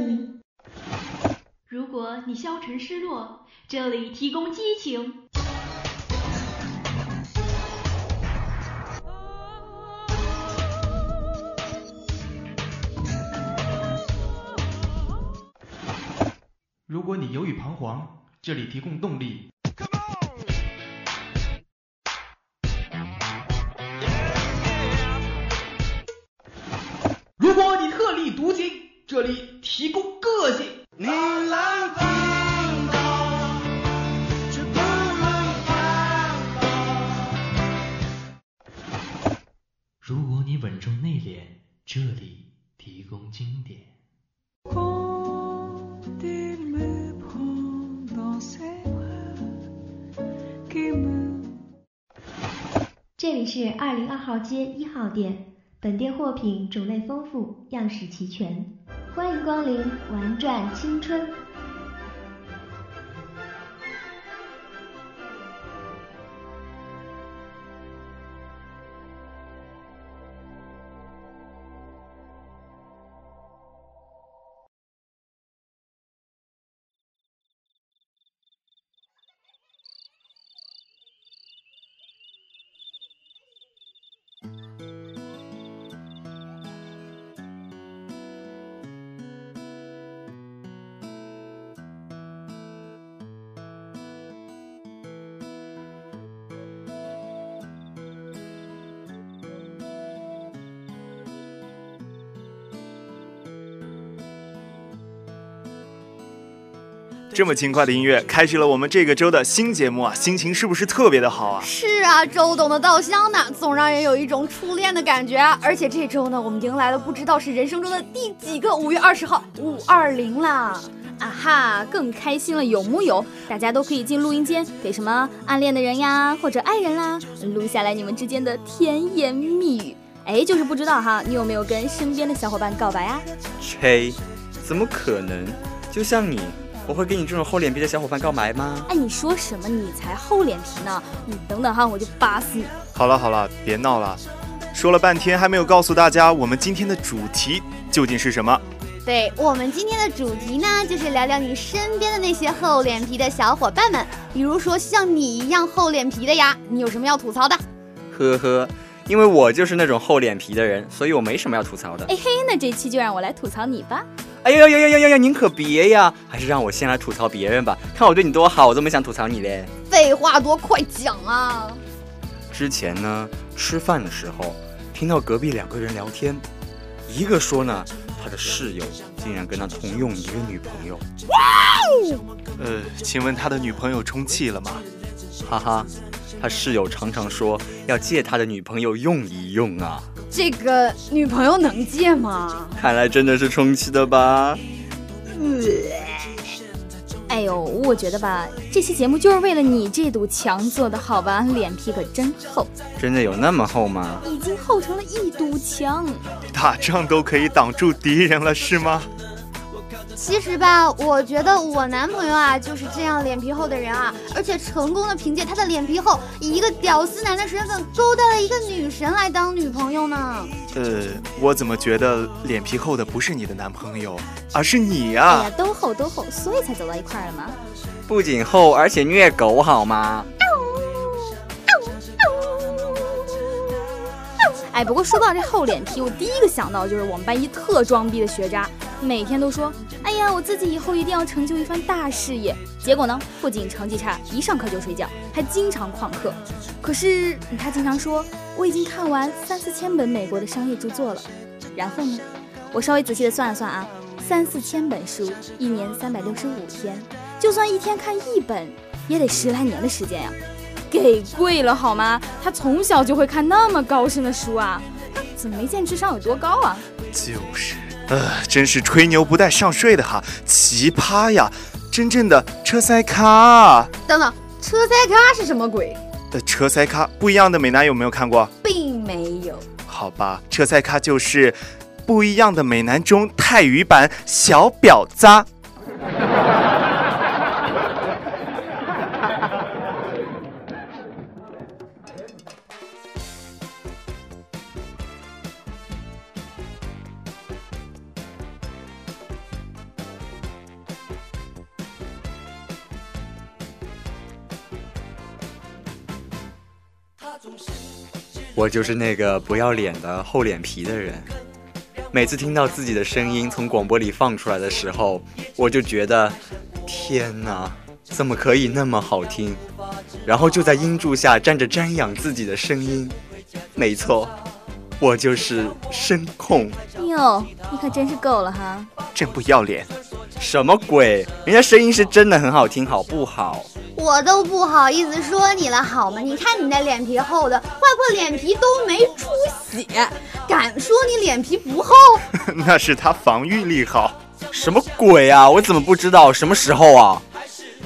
你。如果你消沉失落，这里提供激情。如果你犹豫彷徨，这里提供动力。如果你特立独行，这里提供个性。你来听到，却不能看到。如果你稳重内敛，这里提供经典。这里是二零二号街一号店。本店货品种类丰富，样式齐全，欢迎光临，玩转青春。这么轻快的音乐，开始了我们这个周的新节目啊，心情是不是特别的好啊？是啊，周董的稻香呢，总让人有一种初恋的感觉。而且这周呢，我们迎来了不知道是人生中的第几个五月二十号，五二零啦！啊哈，更开心了，有木有？大家都可以进录音间，给什么暗恋的人呀，或者爱人啦，录下来你们之间的甜言蜜语。哎，就是不知道哈，你有没有跟身边的小伙伴告白啊？吹，怎么可能？就像你。我会跟你这种厚脸皮的小伙伴告白吗？哎，你说什么？你才厚脸皮呢！你等等哈，我就扒死你！好了好了，别闹了，说了半天还没有告诉大家我们今天的主题究竟是什么？对我们今天的主题呢，就是聊聊你身边的那些厚脸皮的小伙伴们，比如说像你一样厚脸皮的呀，你有什么要吐槽的？呵呵，因为我就是那种厚脸皮的人，所以我没什么要吐槽的。哎嘿，那这期就让我来吐槽你吧。哎呀呀呀呀呀！您可别呀，还是让我先来吐槽别人吧。看我对你多好，我都没想吐槽你嘞。废话多，快讲啊！之前呢，吃饭的时候听到隔壁两个人聊天，一个说呢，他的室友竟然跟他同用一个女朋友。哇哦！呃，请问他的女朋友充气了吗？哈哈，他室友常常说要借他的女朋友用一用啊。这个女朋友能借吗？看来真的是充气的吧。哎呦，我觉得吧，这期节目就是为了你这堵墙做的，好吧？脸皮可真厚。真的有那么厚吗？已经厚成了一堵墙，打仗都可以挡住敌人了，是吗？其实吧，我觉得我男朋友啊就是这样脸皮厚的人啊，而且成功的凭借他的脸皮厚，以一个屌丝男的身份勾搭了一个女神来当女朋友呢。呃，我怎么觉得脸皮厚的不是你的男朋友，而是你呀？哎呀，都厚都厚，所以才走到一块儿了吗？不仅厚，而且虐狗好吗？哎，不过说到这厚脸皮，我第一个想到就是我们班一特装逼的学渣。每天都说，哎呀，我自己以后一定要成就一番大事业。结果呢，不仅成绩差，一上课就睡觉，还经常旷课。可是他经常说，我已经看完三四千本美国的商业著作了。然后呢，我稍微仔细的算了算啊，三四千本书，一年三百六十五天，就算一天看一本，也得十来年的时间呀，给贵了好吗？他从小就会看那么高深的书啊，他怎么没见智商有多高啊？就是。呃，真是吹牛不带上税的哈，奇葩呀！真正的车塞咖。等等，车塞咖是什么鬼？呃，车塞咖不一样的美男有没有看过？并没有。好吧，车塞咖就是不一样的美男中泰语版小婊子。我就是那个不要脸的厚脸皮的人。每次听到自己的声音从广播里放出来的时候，我就觉得，天哪，怎么可以那么好听？然后就在音柱下站着瞻仰自己的声音。没错，我就是声控。哟，你可真是够了哈！真不要脸！什么鬼？人家声音是真的很好听，好不好？我都不好意思说你了，好吗？你看你那脸皮厚的，划破脸皮都没出血，敢说你脸皮不厚？那是他防御力好。什么鬼啊？我怎么不知道？什么时候啊？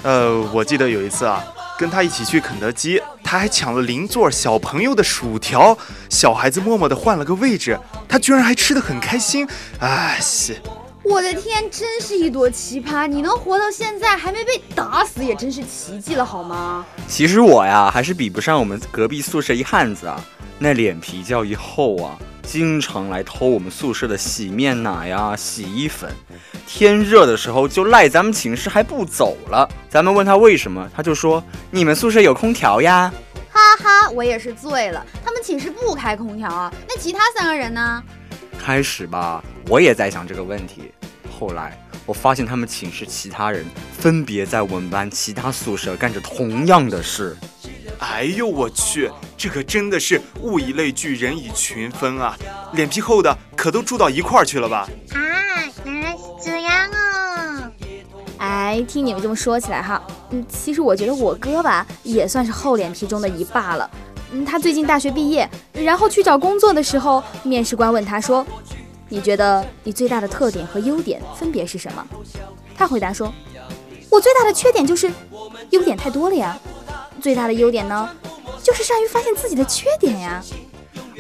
呃，我记得有一次啊，跟他一起去肯德基，他还抢了邻座小朋友的薯条，小孩子默默的换了个位置，他居然还吃得很开心。哎，是。我的天，真是一朵奇葩！你能活到现在还没被打死，也真是奇迹了，好吗？其实我呀，还是比不上我们隔壁宿舍一汉子啊，那脸皮叫一厚啊，经常来偷我们宿舍的洗面奶呀、洗衣粉。天热的时候就赖咱们寝室还不走了，咱们问他为什么，他就说你们宿舍有空调呀。哈哈，我也是醉了，他们寝室不开空调啊。那其他三个人呢？开始吧，我也在想这个问题。后来我发现他们寝室其他人分别在我们班其他宿舍干着同样的事。哎呦我去，这可真的是物以类聚，人以群分啊！脸皮厚的可都住到一块儿去了吧？啊，原来是这样啊！哎，听你们这么说起来哈，嗯，其实我觉得我哥吧也算是厚脸皮中的一霸了。他最近大学毕业，然后去找工作的时候，面试官问他说：“你觉得你最大的特点和优点分别是什么？”他回答说：“我最大的缺点就是优点太多了呀，最大的优点呢，就是善于发现自己的缺点呀。”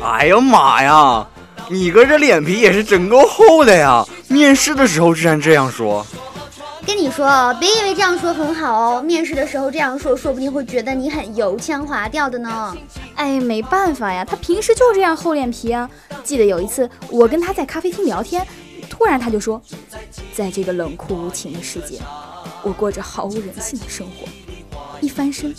哎呀妈呀，你哥这脸皮也是真够厚的呀！面试的时候居然这样说。跟你说，别以为这样说很好哦，面试的时候这样说，说不定会觉得你很油腔滑调的呢。哎，没办法呀，他平时就这样厚脸皮啊。记得有一次，我跟他在咖啡厅聊天，突然他就说，在这个冷酷无情的世界，我过着毫无人性的生活，一翻身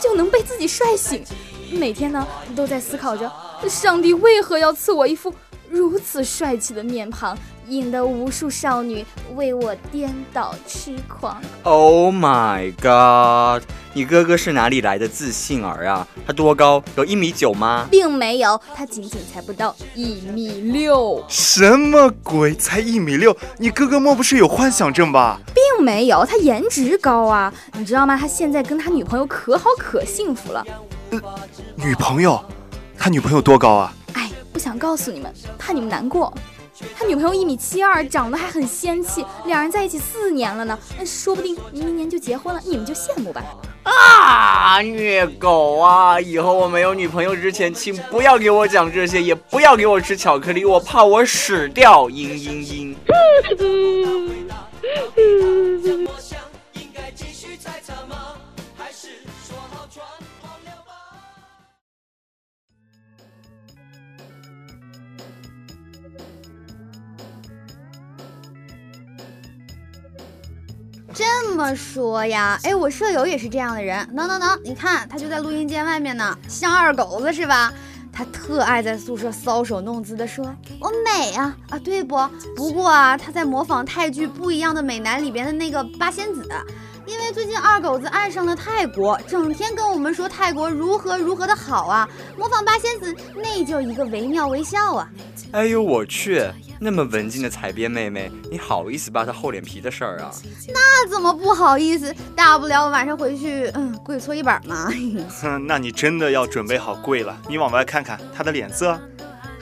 就能被自己帅醒，每天呢都在思考着，上帝为何要赐我一副如此帅气的面庞。引得无数少女为我颠倒痴狂。Oh my god！你哥哥是哪里来的自信儿啊？他多高？有一米九吗？并没有，他仅仅才不到一米六。什么鬼？才一米六？你哥哥莫不是有幻想症吧？并没有，他颜值高啊！你知道吗？他现在跟他女朋友可好可幸福了。呃，女朋友？他女朋友多高啊？哎，不想告诉你们，怕你们难过。他女朋友一米七二，长得还很仙气，两人在一起四年了呢，那说不定明年就结婚了，你们就羡慕吧。啊，虐狗啊！以后我没有女朋友之前，请不要给我讲这些，也不要给我吃巧克力，我怕我屎掉。嘤嘤嘤。这么说呀，哎，我舍友也是这样的人。能能能，你看他就在录音间外面呢，像二狗子是吧？他特爱在宿舍搔首弄姿的说：“我美啊啊，对不？不过啊，他在模仿泰剧《不一样的美男》里边的那个八仙子。”因为最近二狗子爱上了泰国，整天跟我们说泰国如何如何的好啊，模仿八仙子那叫一个惟妙惟肖啊！哎呦我去，那么文静的彩编妹妹，你好意思扒她厚脸皮的事儿啊？那怎么不好意思？大不了晚上回去，嗯，跪搓衣板嘛。哼，那你真的要准备好跪了。你往外看看她的脸色。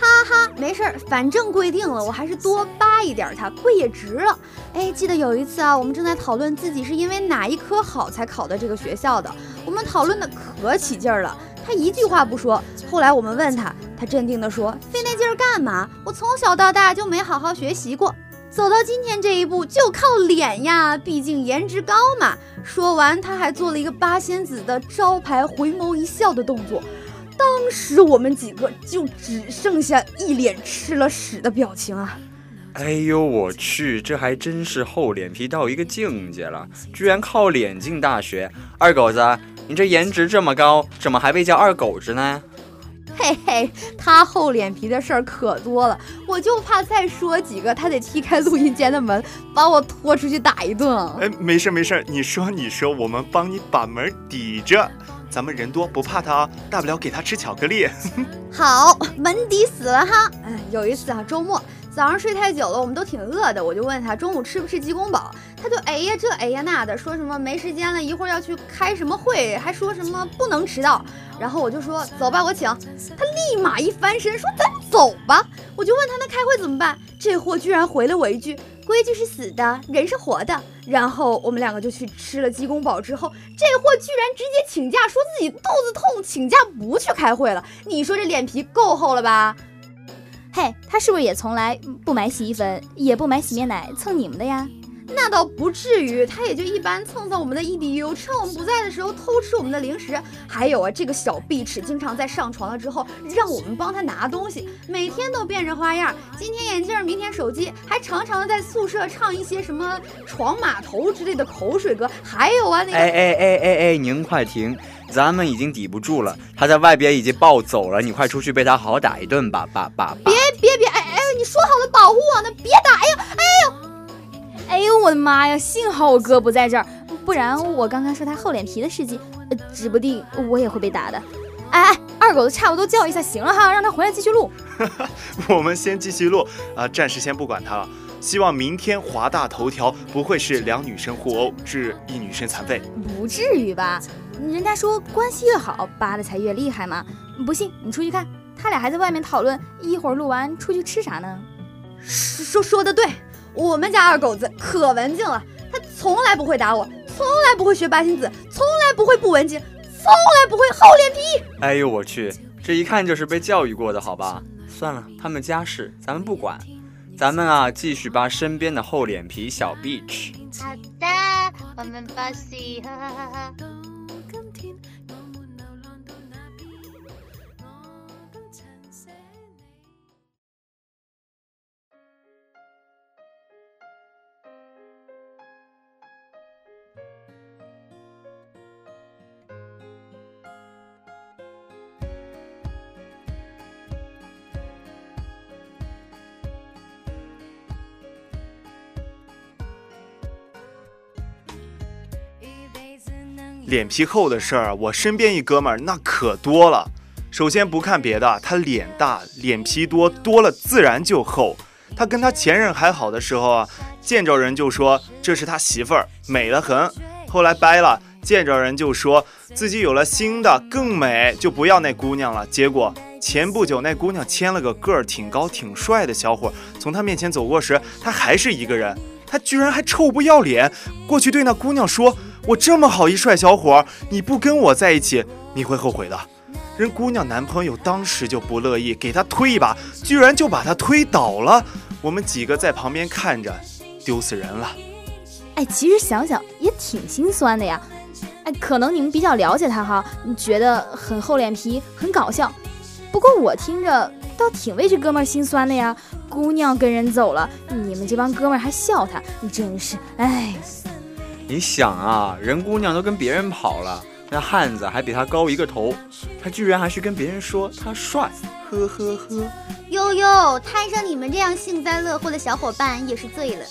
哈哈，没事儿，反正规定了，我还是多扒一点它，跪也值了。哎，记得有一次啊，我们正在讨论自己是因为哪一科好才考的这个学校的，我们讨论的可起劲儿了，他一句话不说。后来我们问他，他镇定地说：“费那劲儿干嘛？我从小到大就没好好学习过，走到今天这一步就靠脸呀，毕竟颜值高嘛。”说完，他还做了一个八仙子的招牌回眸一笑的动作。当时我们几个就只剩下一脸吃了屎的表情啊！哎呦我去，这还真是厚脸皮到一个境界了，居然靠脸进大学。二狗子，你这颜值这么高，怎么还被叫二狗子呢？嘿嘿，他厚脸皮的事儿可多了，我就怕再说几个，他得踢开录音间的门，把我拖出去打一顿。哎，没事没事，你说你说，我们帮你把门抵着。咱们人多不怕他啊，大不了给他吃巧克力。好，门抵死了哈。哎，有一次啊，周末早上睡太久了，我们都挺饿的，我就问他中午吃不吃鸡公煲，他就哎呀这哎呀那的，说什么没时间了，一会儿要去开什么会，还说什么不能迟到。然后我就说走吧，我请。他立马一翻身说咱走吧。我就问他那开会怎么办，这货居然回了我一句。规矩是死的，人是活的。然后我们两个就去吃了鸡公煲，之后这货居然直接请假，说自己肚子痛，请假不去开会了。你说这脸皮够厚了吧？嘿，他是不是也从来不买洗衣粉，也不买洗面奶蹭你们的呀？那倒不至于，他也就一般蹭蹭我们的 EDU，趁我们不在的时候偷吃我们的零食。还有啊，这个小碧池经常在上床了之后让我们帮他拿东西，每天都变着花样。今天眼镜，明天手机，还常常的在宿舍唱一些什么床码头之类的口水歌。还有啊，那个……哎哎哎哎哎，您快停，咱们已经抵不住了，他在外边已经暴走了，你快出去被他好好打一顿吧，爸爸。别别别，哎哎，你说好了保护我呢，别打！哎呦，哎呦。哎呦我的妈呀！幸好我哥不在这儿，不然我刚刚说他厚脸皮的事迹，指不定我也会被打的。哎哎，二狗子差不多叫一下行了哈，让他回来继续录。我们先继续录啊，暂时先不管他了。希望明天华大头条不会是两女生互殴致一女生残废，不至于吧？人家说关系越好扒的才越厉害嘛。不信你出去看，他俩还在外面讨论一会儿录完出去吃啥呢？说说的对。我们家二狗子可文静了，他从来不会打我，从来不会学八星子，从来不会不文静，从来不会厚脸皮。哎呦我去，这一看就是被教育过的，好吧？算了，他们家事咱们不管，咱们啊继续扒身边的厚脸皮小 bitch。好的，我们把戏。脸皮厚的事儿，我身边一哥们儿那可多了。首先不看别的，他脸大，脸皮多，多了自然就厚。他跟他前任还好的时候啊，见着人就说这是他媳妇儿，美得很。后来掰了，见着人就说自己有了新的更美，就不要那姑娘了。结果前不久那姑娘牵了个个儿挺高挺帅的小伙，从他面前走过时，他还是一个人。他居然还臭不要脸，过去对那姑娘说。我这么好一帅小伙，你不跟我在一起，你会后悔的。人姑娘男朋友当时就不乐意，给他推一把，居然就把他推倒了。我们几个在旁边看着，丢死人了。哎，其实想想也挺心酸的呀。哎，可能你们比较了解他哈，你觉得很厚脸皮，很搞笑。不过我听着倒挺为这哥们儿心酸的呀。姑娘跟人走了，你们这帮哥们还笑他，你真是哎。你想啊，人姑娘都跟别人跑了，那汉子还比她高一个头，他居然还去跟别人说他帅，呵呵呵。悠悠，摊上你们这样幸灾乐祸的小伙伴也是醉了。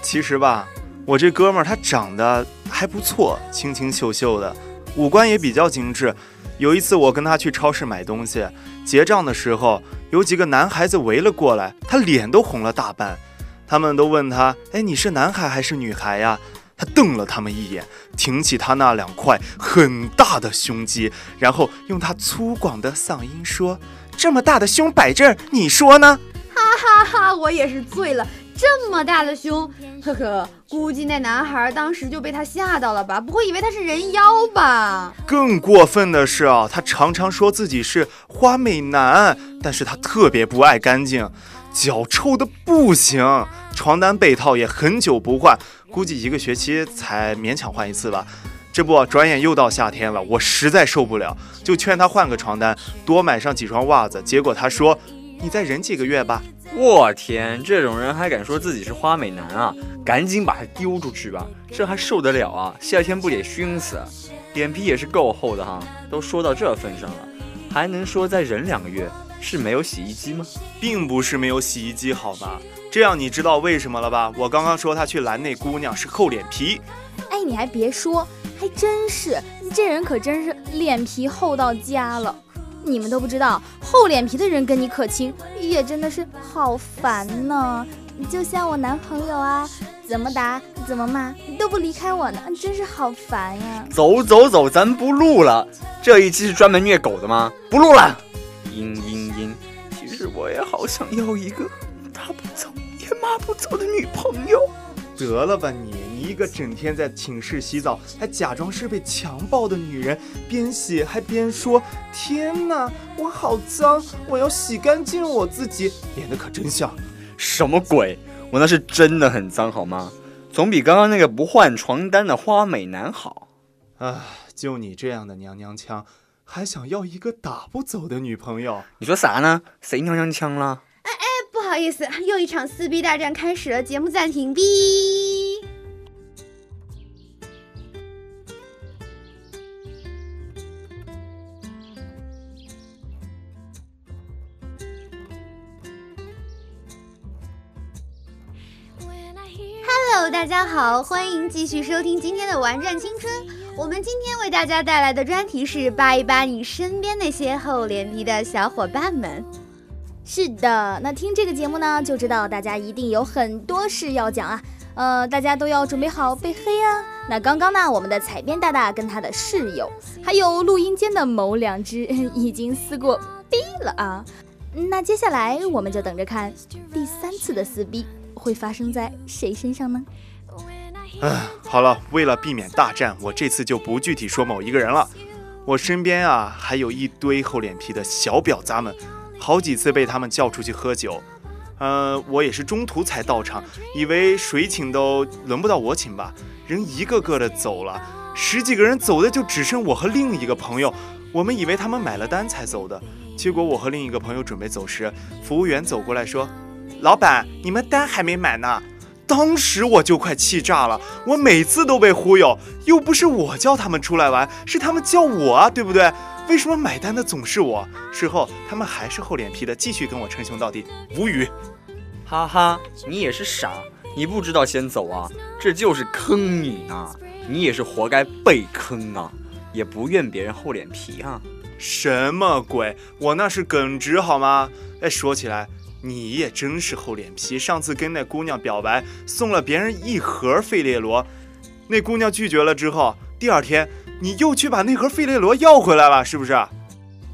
其实吧，我这哥们儿他长得还不错，清清秀秀的，五官也比较精致。有一次我跟他去超市买东西，结账的时候，有几个男孩子围了过来，他脸都红了大半。他们都问他：“哎，你是男孩还是女孩呀？”他瞪了他们一眼，挺起他那两块很大的胸肌，然后用他粗犷的嗓音说：“这么大的胸摆这儿，你说呢？”哈哈哈，我也是醉了，这么大的胸，呵呵，估计那男孩当时就被他吓到了吧？不会以为他是人妖吧？更过分的是啊，他常常说自己是花美男，但是他特别不爱干净，脚臭的不行，床单被套也很久不换。估计一个学期才勉强换一次吧，这不，转眼又到夏天了，我实在受不了，就劝他换个床单，多买上几双袜子。结果他说：“你再忍几个月吧。”我天，这种人还敢说自己是花美男啊？赶紧把他丢出去吧，这还受得了啊？夏天不得熏死？脸皮也是够厚的哈，都说到这份上了，还能说再忍两个月？是没有洗衣机吗？并不是没有洗衣机，好吗？这样你知道为什么了吧？我刚刚说他去拦那姑娘是厚脸皮。哎，你还别说，还真是，这人可真是脸皮厚到家了。你们都不知道，厚脸皮的人跟你可亲，也真的是好烦呢。就像我男朋友啊，怎么打怎么骂都不离开我呢，真是好烦呀！走走走，咱不录了。这一期是专门虐狗的吗？不录了。嘤嘤嘤，其实我也好想要一个打不走也骂不走的女朋友。得了吧你，你一个整天在寝室洗澡，还假装是被强暴的女人，边洗还边说：“天哪，我好脏，我要洗干净我自己。”演的可真像。什么鬼？我那是真的很脏，好吗？总比刚刚那个不换床单的花美男好。啊，就你这样的娘娘腔，还想要一个打不走的女朋友？你说啥呢？谁娘娘腔了？不好意思，又一场撕逼大战开始了，节目暂停。哔。Hello，大家好，欢迎继续收听今天的《玩转青春》。我们今天为大家带来的专题是扒一扒你身边那些厚脸皮的小伙伴们。是的，那听这个节目呢，就知道大家一定有很多事要讲啊。呃，大家都要准备好被黑啊。那刚刚呢，我们的彩编大大跟他的室友，还有录音间的某两只已经撕过逼了啊。那接下来我们就等着看第三次的撕逼。会发生在谁身上呢？唉，好了，为了避免大战，我这次就不具体说某一个人了。我身边啊，还有一堆厚脸皮的小婊砸们，好几次被他们叫出去喝酒，呃，我也是中途才到场，以为谁请都轮不到我请吧，人一个个的走了，十几个人走的就只剩我和另一个朋友，我们以为他们买了单才走的，结果我和另一个朋友准备走时，服务员走过来说。老板，你们单还没买呢，当时我就快气炸了。我每次都被忽悠，又不是我叫他们出来玩，是他们叫我啊，对不对？为什么买单的总是我？事后他们还是厚脸皮的，继续跟我称兄道弟，无语。哈哈，你也是傻，你不知道先走啊，这就是坑你呢，你也是活该被坑啊，也不怨别人厚脸皮啊。什么鬼？我那是耿直好吗？哎，说起来。你也真是厚脸皮！上次跟那姑娘表白，送了别人一盒费列罗，那姑娘拒绝了之后，第二天你又去把那盒费列罗要回来了，是不是？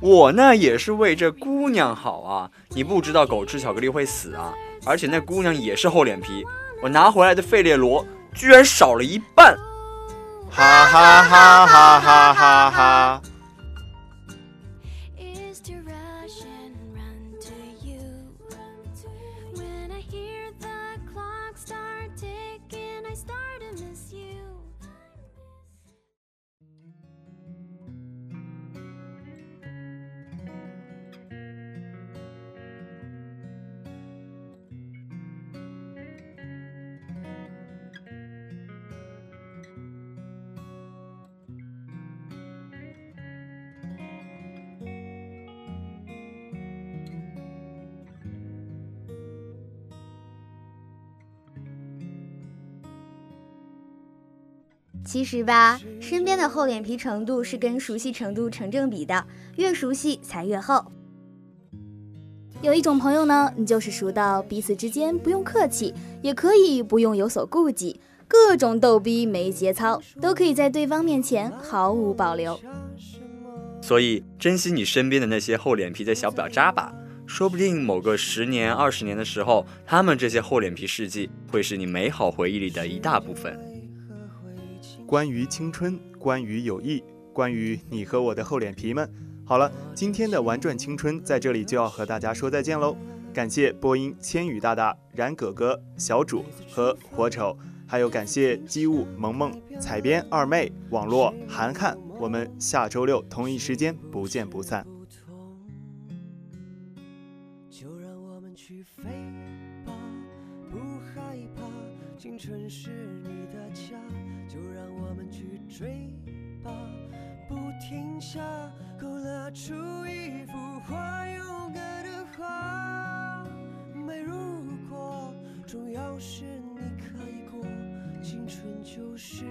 我那也是为这姑娘好啊！你不知道狗吃巧克力会死啊！而且那姑娘也是厚脸皮，我拿回来的费列罗居然少了一半，哈哈哈哈哈哈哈！其实吧，身边的厚脸皮程度是跟熟悉程度成正比的，越熟悉才越厚。有一种朋友呢，你就是熟到彼此之间不用客气，也可以不用有所顾忌，各种逗逼没节操，都可以在对方面前毫无保留。所以，珍惜你身边的那些厚脸皮的小婊渣吧，说不定某个十年、二十年的时候，他们这些厚脸皮事迹会是你美好回忆里的一大部分。关于青春，关于友谊，关于你和我的厚脸皮们。好了，今天的玩转青春在这里就要和大家说再见喽。感谢播音千羽大大、冉哥哥、小主和火丑，还有感谢机务萌萌、采编二妹、网络涵涵。我们下周六同一时间不见不散。就让我们去飞吧，不害怕，青春是。嘴巴，不停下，勾勒出一幅画，勇敢的画。没如果，重要是你可以过，青春就是。